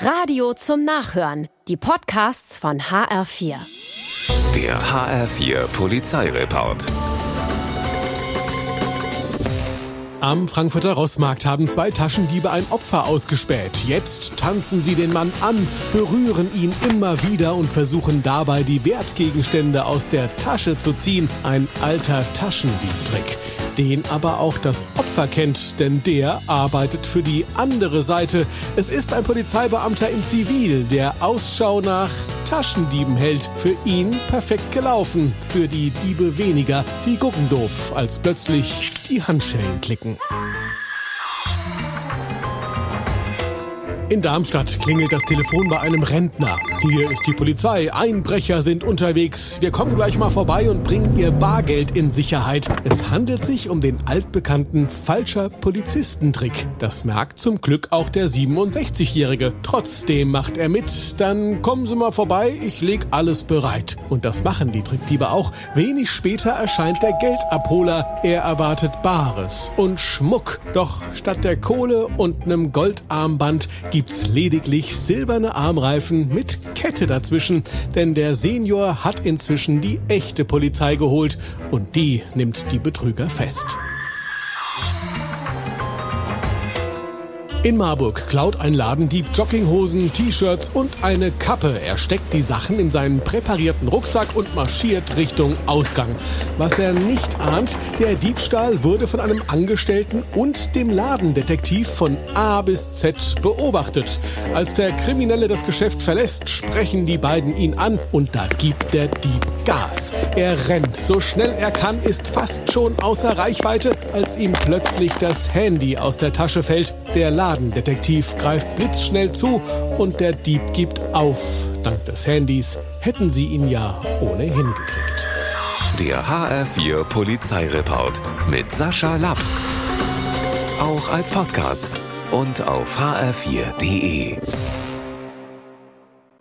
Radio zum Nachhören. Die Podcasts von HR4. Der HR4 Polizeireport. Am Frankfurter Rossmarkt haben zwei Taschendiebe ein Opfer ausgespäht. Jetzt tanzen sie den Mann an, berühren ihn immer wieder und versuchen dabei die Wertgegenstände aus der Tasche zu ziehen. Ein alter Taschendiebtrick den aber auch das Opfer kennt, denn der arbeitet für die andere Seite. Es ist ein Polizeibeamter in Zivil, der Ausschau nach Taschendieben hält. Für ihn perfekt gelaufen, für die Diebe weniger. Die gucken doof, als plötzlich die Handschellen klicken. In Darmstadt klingelt das Telefon bei einem Rentner. Hier ist die Polizei. Einbrecher sind unterwegs. Wir kommen gleich mal vorbei und bringen ihr Bargeld in Sicherheit. Es handelt sich um den altbekannten falscher Polizistentrick. Das merkt zum Glück auch der 67-Jährige. Trotzdem macht er mit. Dann kommen Sie mal vorbei. Ich leg alles bereit. Und das machen die Trickdiebe auch. Wenig später erscheint der Geldabholer. Er erwartet Bares und Schmuck. Doch statt der Kohle und einem Goldarmband gibt's lediglich silberne Armreifen mit Kette dazwischen, denn der Senior hat inzwischen die echte Polizei geholt und die nimmt die Betrüger fest. In Marburg klaut ein Ladendieb Jogginghosen, T-Shirts und eine Kappe. Er steckt die Sachen in seinen präparierten Rucksack und marschiert Richtung Ausgang. Was er nicht ahnt, der Diebstahl wurde von einem Angestellten und dem Ladendetektiv von A bis Z beobachtet. Als der Kriminelle das Geschäft verlässt, sprechen die beiden ihn an und da gibt der Dieb Gas. Er rennt so schnell er kann, ist fast schon außer Reichweite, als ihm plötzlich das Handy aus der Tasche fällt. Der Ladendetektiv greift blitzschnell zu und der Dieb gibt auf. Dank des Handys hätten sie ihn ja ohnehin gekriegt. Der HR4 Polizeireport mit Sascha Lapp. Auch als Podcast und auf hr4.de.